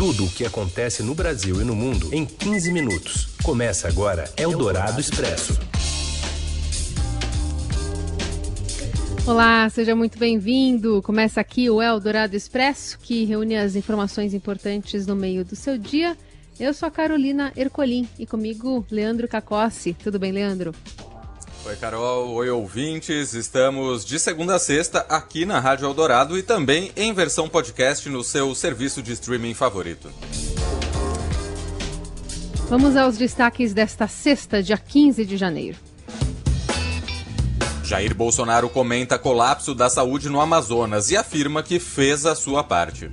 Tudo o que acontece no Brasil e no mundo em 15 minutos. Começa agora Eldorado Expresso. Olá, seja muito bem-vindo. Começa aqui o Eldorado Expresso, que reúne as informações importantes no meio do seu dia. Eu sou a Carolina Ercolim e comigo Leandro Cacossi. Tudo bem, Leandro? Oi, Carol. Oi, ouvintes. Estamos de segunda a sexta aqui na Rádio Eldorado e também em versão podcast no seu serviço de streaming favorito. Vamos aos destaques desta sexta, dia 15 de janeiro. Jair Bolsonaro comenta colapso da saúde no Amazonas e afirma que fez a sua parte.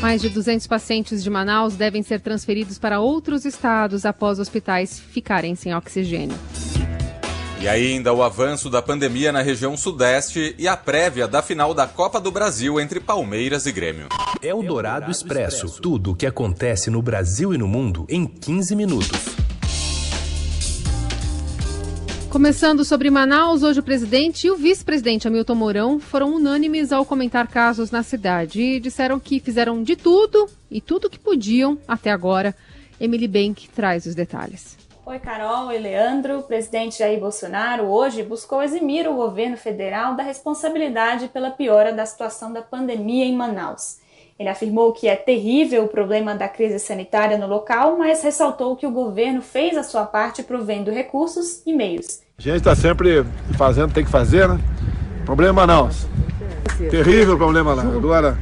Mais de 200 pacientes de Manaus devem ser transferidos para outros estados após hospitais ficarem sem oxigênio. E ainda o avanço da pandemia na região sudeste e a prévia da final da Copa do Brasil entre Palmeiras e Grêmio. É o Dourado Expresso. Tudo o que acontece no Brasil e no mundo em 15 minutos. Começando sobre Manaus, hoje o presidente e o vice-presidente Hamilton Mourão foram unânimes ao comentar casos na cidade e disseram que fizeram de tudo e tudo que podiam até agora. Emily Bank traz os detalhes. Oi, Carol e Leandro. O presidente Jair Bolsonaro hoje buscou eximir o governo federal da responsabilidade pela piora da situação da pandemia em Manaus. Ele afirmou que é terrível o problema da crise sanitária no local, mas ressaltou que o governo fez a sua parte provendo recursos e meios. A gente está sempre fazendo, tem que fazer, né? Problema Manaus. Terrível problema lá. Agora,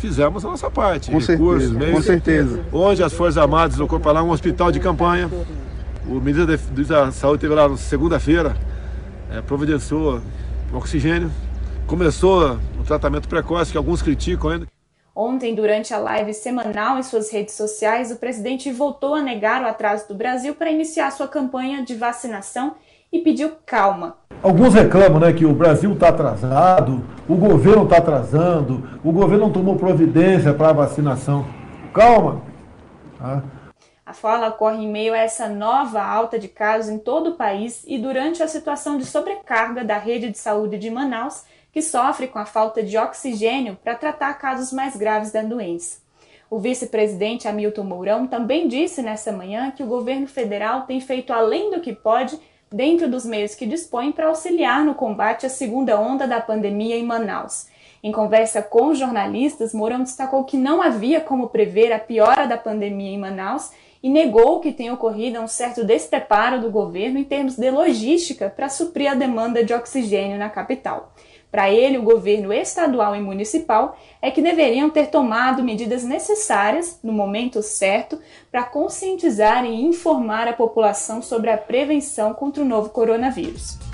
fizemos a nossa parte. Com recursos, certeza, meios, com certeza. Onde as Forças Armadas para lá um hospital de campanha. O ministro da Saúde teve lá na segunda-feira, é, providenciou oxigênio. Começou o tratamento precoce, que alguns criticam ainda. Ontem, durante a live semanal em suas redes sociais, o presidente voltou a negar o atraso do Brasil para iniciar sua campanha de vacinação e pediu calma. Alguns reclamam né, que o Brasil está atrasado, o governo está atrasando, o governo não tomou providência para a vacinação. Calma. Ah. A fala ocorre em meio a essa nova alta de casos em todo o país e durante a situação de sobrecarga da rede de saúde de Manaus, que sofre com a falta de oxigênio para tratar casos mais graves da doença. O vice-presidente Hamilton Mourão também disse nessa manhã que o governo federal tem feito além do que pode dentro dos meios que dispõe para auxiliar no combate à segunda onda da pandemia em Manaus. Em conversa com jornalistas, Mourão destacou que não havia como prever a piora da pandemia em Manaus e negou que tenha ocorrido um certo despreparo do governo em termos de logística para suprir a demanda de oxigênio na capital. Para ele, o governo estadual e municipal é que deveriam ter tomado medidas necessárias no momento certo para conscientizar e informar a população sobre a prevenção contra o novo coronavírus.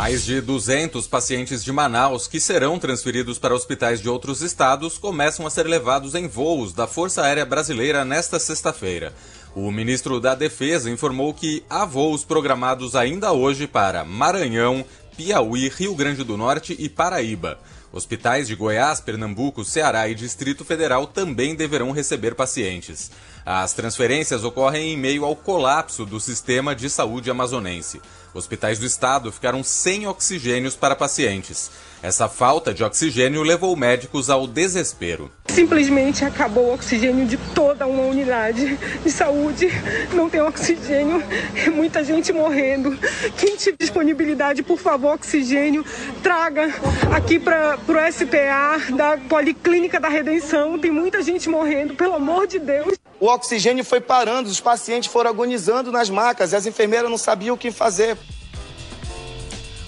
Mais de 200 pacientes de Manaus que serão transferidos para hospitais de outros estados começam a ser levados em voos da Força Aérea Brasileira nesta sexta-feira. O ministro da Defesa informou que há voos programados ainda hoje para Maranhão, Piauí, Rio Grande do Norte e Paraíba. Hospitais de Goiás, Pernambuco, Ceará e Distrito Federal também deverão receber pacientes. As transferências ocorrem em meio ao colapso do sistema de saúde amazonense. Hospitais do estado ficaram sem oxigênios para pacientes. Essa falta de oxigênio levou médicos ao desespero. Simplesmente acabou o oxigênio de toda uma unidade de saúde. Não tem oxigênio, é muita gente morrendo. Quem tiver disponibilidade, por favor, oxigênio, traga aqui para o SPA da Policlínica da Redenção. Tem muita gente morrendo, pelo amor de Deus. O oxigênio foi parando, os pacientes foram agonizando nas macas e as enfermeiras não sabiam o que fazer.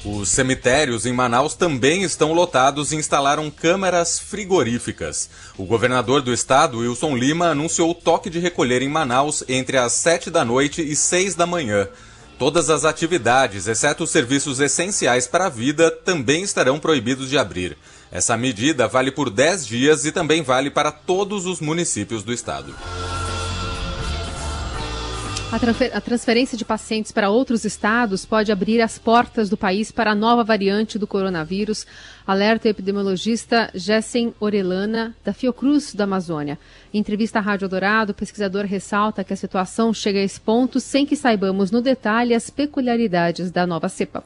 Os cemitérios em Manaus também estão lotados e instalaram câmeras frigoríficas. O governador do estado, Wilson Lima, anunciou toque de recolher em Manaus entre as 7 da noite e 6 da manhã. Todas as atividades, exceto os serviços essenciais para a vida, também estarão proibidos de abrir. Essa medida vale por 10 dias e também vale para todos os municípios do estado. A, transferência de pacientes para outros estados pode abrir as portas do país para a nova variante do coronavírus, alerta epidemiologista Jessen Orelana, da Fiocruz da Amazônia. Em entrevista à Rádio Dourado, o pesquisador ressalta que a situação chega a esse ponto sem que saibamos no detalhe as peculiaridades da nova cepa.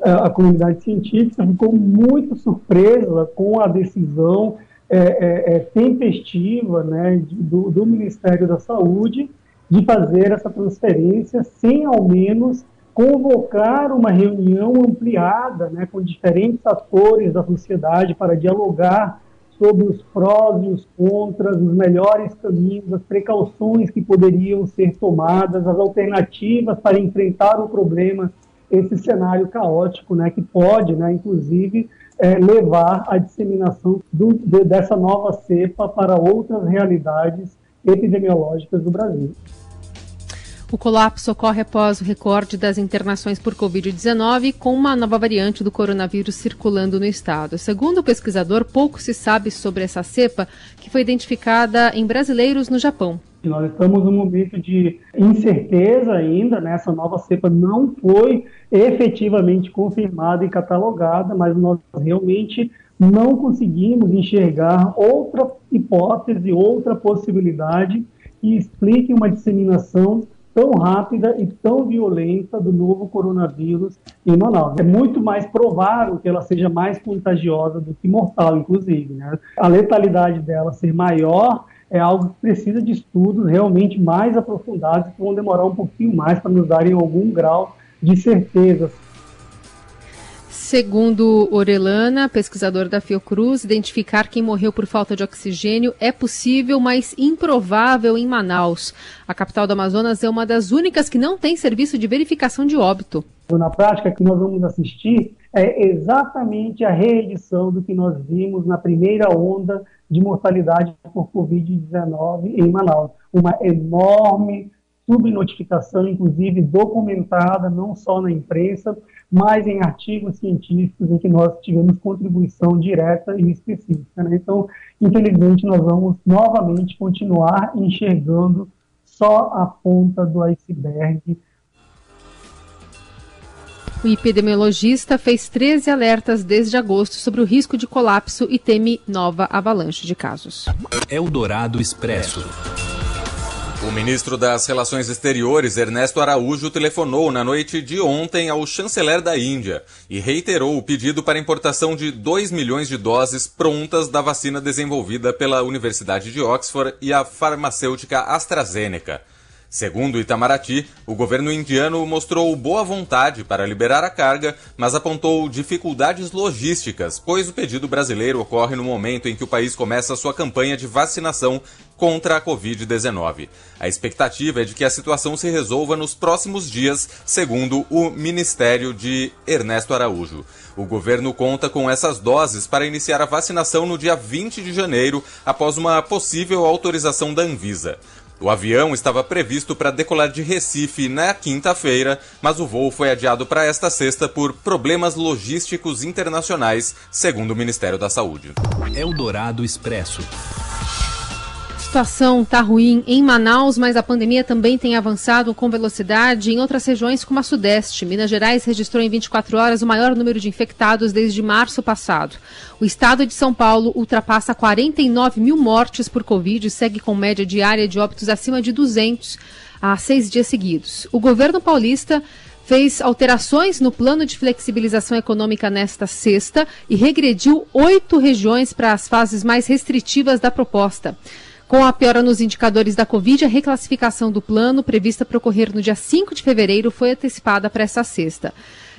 A comunidade científica ficou muito surpresa com a decisão é, é, é, tempestiva né, do, do Ministério da Saúde de fazer essa transferência sem ao menos convocar uma reunião ampliada né, com diferentes atores da sociedade para dialogar sobre os prós e os contras, os melhores caminhos, as precauções que poderiam ser tomadas, as alternativas para enfrentar o problema, esse cenário caótico, né, que pode, né, inclusive, é, levar à disseminação do, de, dessa nova cepa para outras realidades epidemiológicas do Brasil. O colapso ocorre após o recorde das internações por Covid-19, com uma nova variante do coronavírus circulando no estado. Segundo o pesquisador, pouco se sabe sobre essa cepa, que foi identificada em brasileiros no Japão. Nós estamos num momento de incerteza ainda, né? essa nova cepa não foi efetivamente confirmada e catalogada, mas nós realmente não conseguimos enxergar outra hipótese, outra possibilidade que explique uma disseminação tão rápida e tão violenta do novo coronavírus em Manaus. É muito mais provável que ela seja mais contagiosa do que mortal, inclusive. Né? A letalidade dela ser maior é algo que precisa de estudos realmente mais aprofundados que vão demorar um pouquinho mais para nos darem algum grau de certeza Segundo Orelana, pesquisador da Fiocruz, identificar quem morreu por falta de oxigênio é possível, mas improvável em Manaus. A capital do Amazonas é uma das únicas que não tem serviço de verificação de óbito. Na prática, o que nós vamos assistir é exatamente a reedição do que nós vimos na primeira onda de mortalidade por Covid-19 em Manaus. Uma enorme subnotificação, inclusive documentada, não só na imprensa, mas em artigos científicos em que nós tivemos contribuição direta e específica. Né? Então, infelizmente, nós vamos novamente continuar enxergando só a ponta do iceberg. O epidemiologista fez 13 alertas desde agosto sobre o risco de colapso e teme nova avalanche de casos. Eldorado Expresso. O ministro das Relações Exteriores, Ernesto Araújo, telefonou na noite de ontem ao chanceler da Índia e reiterou o pedido para importação de 2 milhões de doses prontas da vacina desenvolvida pela Universidade de Oxford e a farmacêutica AstraZeneca. Segundo Itamaraty, o governo indiano mostrou boa vontade para liberar a carga, mas apontou dificuldades logísticas, pois o pedido brasileiro ocorre no momento em que o país começa sua campanha de vacinação contra a Covid-19. A expectativa é de que a situação se resolva nos próximos dias, segundo o Ministério de Ernesto Araújo. O governo conta com essas doses para iniciar a vacinação no dia 20 de janeiro, após uma possível autorização da Anvisa. O avião estava previsto para decolar de Recife na quinta-feira, mas o voo foi adiado para esta sexta por problemas logísticos internacionais, segundo o Ministério da Saúde. Eldorado Expresso situação está ruim em Manaus, mas a pandemia também tem avançado com velocidade em outras regiões como a Sudeste. Minas Gerais registrou em 24 horas o maior número de infectados desde março passado. O estado de São Paulo ultrapassa 49 mil mortes por Covid e segue com média diária de óbitos acima de 200 há seis dias seguidos. O governo paulista fez alterações no plano de flexibilização econômica nesta sexta e regrediu oito regiões para as fases mais restritivas da proposta. Com a piora nos indicadores da Covid, a reclassificação do plano, prevista para ocorrer no dia 5 de fevereiro, foi antecipada para essa sexta.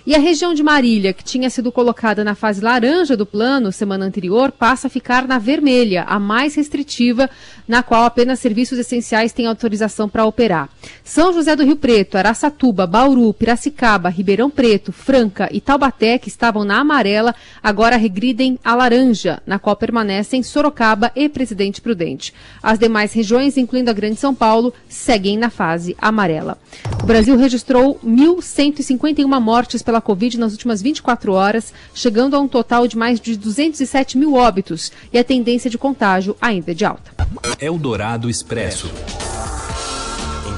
E a região de Marília, que tinha sido colocada na fase laranja do plano semana anterior, passa a ficar na vermelha, a mais restritiva, na qual apenas serviços essenciais têm autorização para operar. São José do Rio Preto, Araçatuba, Bauru, Piracicaba, Ribeirão Preto, Franca e Taubaté, que estavam na amarela, agora regridem a laranja, na qual permanecem Sorocaba e Presidente Prudente. As demais regiões, incluindo a Grande São Paulo, seguem na fase amarela. O Brasil registrou 1.151 mortes pela pela Covid nas últimas 24 horas, chegando a um total de mais de 207 mil óbitos e a tendência de contágio ainda é de alta. Eldorado Expresso.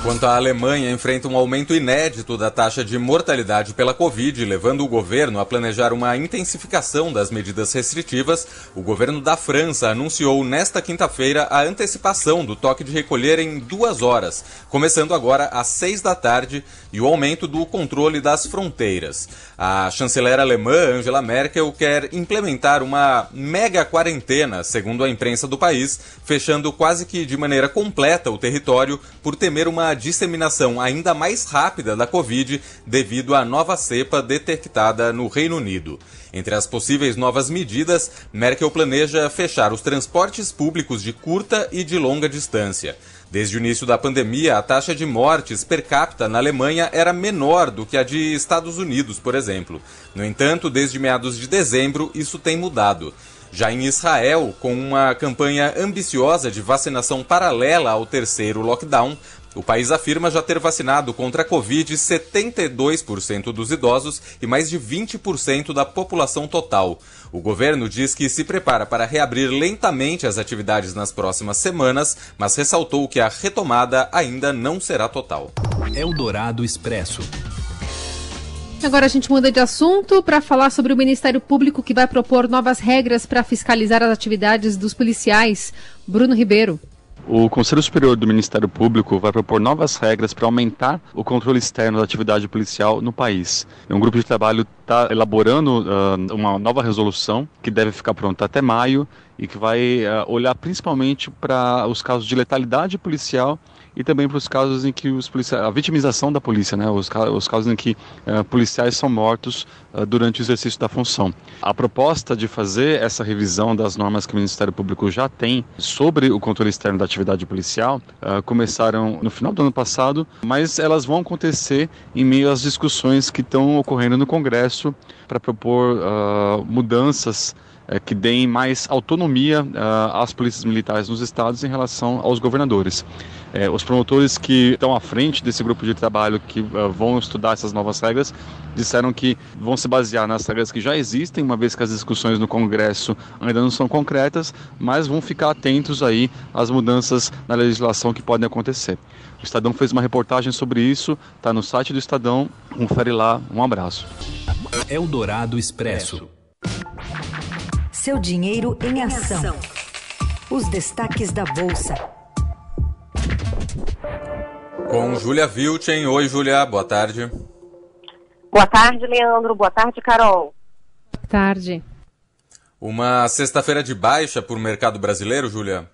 Enquanto a Alemanha enfrenta um aumento inédito da taxa de mortalidade pela Covid, levando o governo a planejar uma intensificação das medidas restritivas, o governo da França anunciou nesta quinta-feira a antecipação do toque de recolher em duas horas, começando agora às seis da tarde, e o aumento do controle das fronteiras. A chanceler alemã Angela Merkel quer implementar uma mega quarentena, segundo a imprensa do país, fechando quase que de maneira completa o território por temer uma disseminação ainda mais rápida da Covid devido à nova cepa detectada no Reino Unido. Entre as possíveis novas medidas, Merkel planeja fechar os transportes públicos de curta e de longa distância. Desde o início da pandemia, a taxa de mortes per capita na Alemanha era menor do que a de Estados Unidos, por exemplo. No entanto, desde meados de dezembro, isso tem mudado. Já em Israel, com uma campanha ambiciosa de vacinação paralela ao terceiro lockdown, o país afirma já ter vacinado contra a Covid 72% dos idosos e mais de 20% da população total. O governo diz que se prepara para reabrir lentamente as atividades nas próximas semanas, mas ressaltou que a retomada ainda não será total. Eldorado Expresso. Agora a gente muda de assunto para falar sobre o Ministério Público que vai propor novas regras para fiscalizar as atividades dos policiais. Bruno Ribeiro. O Conselho Superior do Ministério Público vai propor novas regras para aumentar o controle externo da atividade policial no país. Um grupo de trabalho está elaborando uh, uma nova resolução que deve ficar pronta até maio e que vai uh, olhar principalmente para os casos de letalidade policial e também para os casos em que os policiais, a vitimização da polícia, né, os, os casos em que uh, policiais são mortos uh, durante o exercício da função. A proposta de fazer essa revisão das normas que o Ministério Público já tem sobre o controle externo da atividade policial uh, começaram no final do ano passado, mas elas vão acontecer em meio às discussões que estão ocorrendo no Congresso para propor mudanças é, que deem mais autonomia uh, às polícias militares nos estados em relação aos governadores. É, os promotores que estão à frente desse grupo de trabalho que uh, vão estudar essas novas regras disseram que vão se basear nas regras que já existem, uma vez que as discussões no Congresso ainda não são concretas, mas vão ficar atentos aí às mudanças na legislação que podem acontecer. O Estadão fez uma reportagem sobre isso, está no site do Estadão, confere lá, um abraço. Eldorado Expresso. Seu dinheiro em ação. Os destaques da Bolsa. Com Júlia Vilchen. Oi, Júlia, boa tarde. Boa tarde, Leandro. Boa tarde, Carol. Boa tarde. Uma sexta-feira de baixa para o mercado brasileiro, Júlia?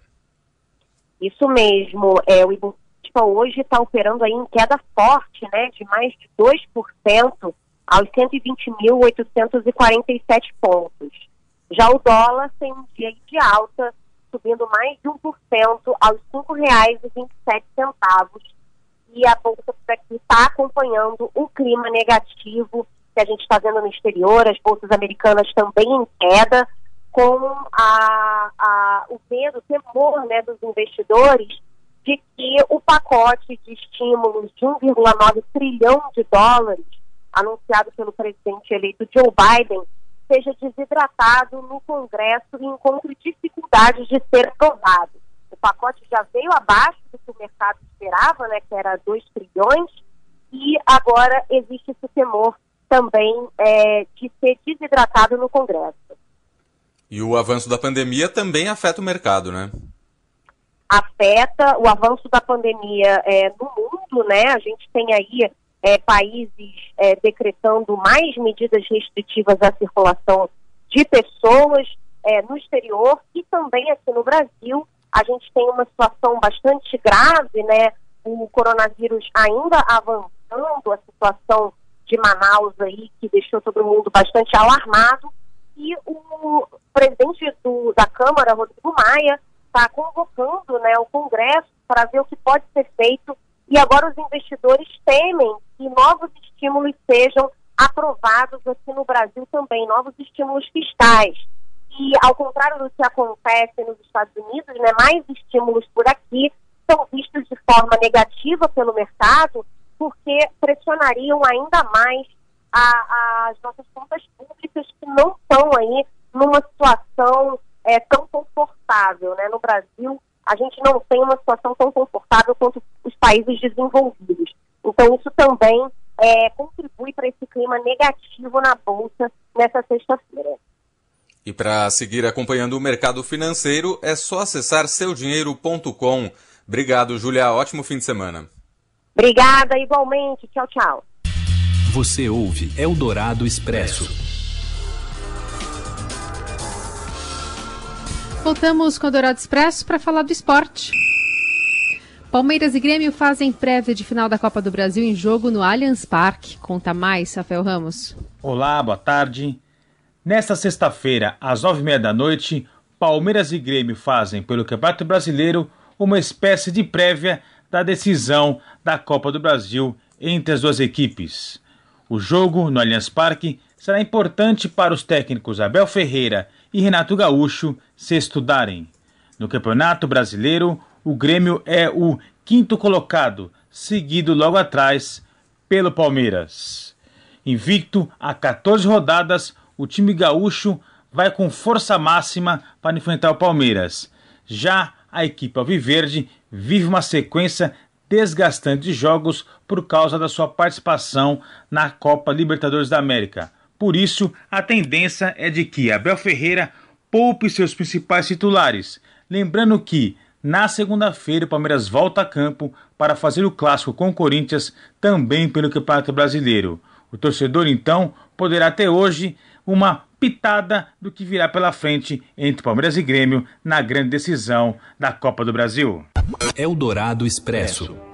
Isso mesmo. É, o Ibovespa hoje está operando aí em queda forte, né, de mais de 2% aos 120.847 pontos. Já o dólar tem um dia de alta, subindo mais de 1% aos R$ 5,27. E a Bolsa está acompanhando o clima negativo que a gente está vendo no exterior, as bolsas americanas também em queda, com a, a, o medo, o temor né, dos investidores de que o pacote de estímulos de 1,9 trilhão de dólares anunciado pelo presidente eleito Joe Biden seja desidratado no Congresso e encontre dificuldades de ser aprovado. O pacote já veio abaixo do que o mercado esperava, né, que era 2 trilhões, e agora existe esse temor também é, de ser desidratado no Congresso. E o avanço da pandemia também afeta o mercado, né? Afeta o avanço da pandemia é, no mundo, né? A gente tem aí é, países é, decretando mais medidas restritivas à circulação de pessoas é, no exterior e também aqui no Brasil. A gente tem uma situação bastante grave, né? O coronavírus ainda avançando, a situação de Manaus aí, que deixou todo mundo bastante alarmado. E o presidente do, da Câmara, Rodrigo Maia, está convocando né, o Congresso para ver o que pode ser feito e agora os investidores temem que novos estímulos sejam aprovados aqui no Brasil também, novos estímulos fiscais. E ao contrário do que acontece nos Estados Unidos, né, mais estímulos por aqui são vistos de forma negativa pelo mercado, porque pressionariam ainda mais a, a, as nossas contas públicas que não estão aí numa situação é, tão confortável. Né? No Brasil, a gente não tem uma situação tão confortável quanto os países desenvolvidos. Então, isso também é, contribui para esse clima negativo na Bolsa nessa sexta-feira. E para seguir acompanhando o mercado financeiro, é só acessar seudinheiro.com. Obrigado, Julia. Ótimo fim de semana. Obrigada, igualmente. Tchau, tchau. Você ouve Eldorado Expresso. Voltamos com o Eldorado Expresso para falar do esporte. Palmeiras e Grêmio fazem prévia de final da Copa do Brasil em jogo no Allianz Parque. Conta mais, Rafael Ramos. Olá, boa tarde. Nesta sexta-feira, às nove e meia da noite, Palmeiras e Grêmio fazem pelo Campeonato Brasileiro uma espécie de prévia da decisão da Copa do Brasil entre as duas equipes. O jogo no Allianz Parque será importante para os técnicos Abel Ferreira e Renato Gaúcho se estudarem. No Campeonato Brasileiro, o Grêmio é o quinto colocado, seguido logo atrás pelo Palmeiras. Invicto a 14 rodadas, o time gaúcho vai com força máxima para enfrentar o Palmeiras. Já a equipe Alviverde vive uma sequência desgastante de jogos por causa da sua participação na Copa Libertadores da América. Por isso, a tendência é de que Abel Ferreira poupe seus principais titulares. Lembrando que na segunda-feira, o Palmeiras volta a campo para fazer o clássico com o Corinthians, também pelo Campeonato Brasileiro. O torcedor, então, poderá ter hoje uma pitada do que virá pela frente entre Palmeiras e Grêmio na grande decisão da Copa do Brasil. Eldorado Expresso.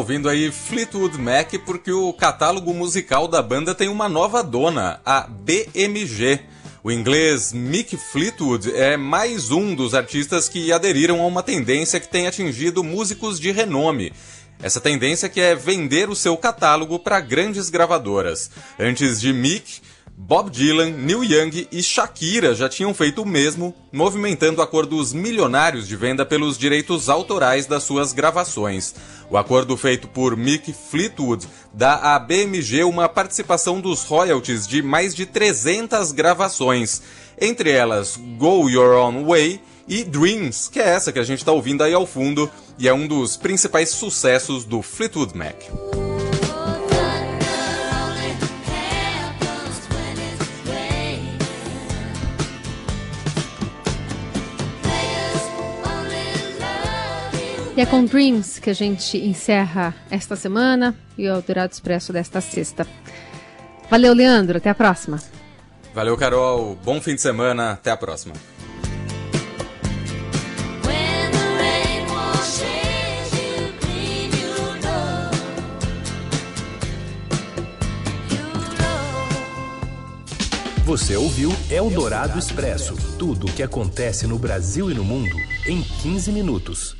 Ouvindo aí Fleetwood Mac porque o catálogo musical da banda tem uma nova dona, a BMG. O inglês Mick Fleetwood é mais um dos artistas que aderiram a uma tendência que tem atingido músicos de renome. Essa tendência que é vender o seu catálogo para grandes gravadoras. Antes de Mick, Bob Dylan, Neil Young e Shakira já tinham feito o mesmo, movimentando acordos milionários de venda pelos direitos autorais das suas gravações. O acordo feito por Mick Fleetwood dá à BMG uma participação dos royalties de mais de 300 gravações, entre elas Go Your Own Way e Dreams, que é essa que a gente está ouvindo aí ao fundo e é um dos principais sucessos do Fleetwood Mac. E é com Dreams que a gente encerra esta semana e o Eldorado Expresso desta sexta. Valeu, Leandro. Até a próxima. Valeu, Carol. Bom fim de semana. Até a próxima. Você ouviu Eldorado Expresso tudo o que acontece no Brasil e no mundo em 15 minutos.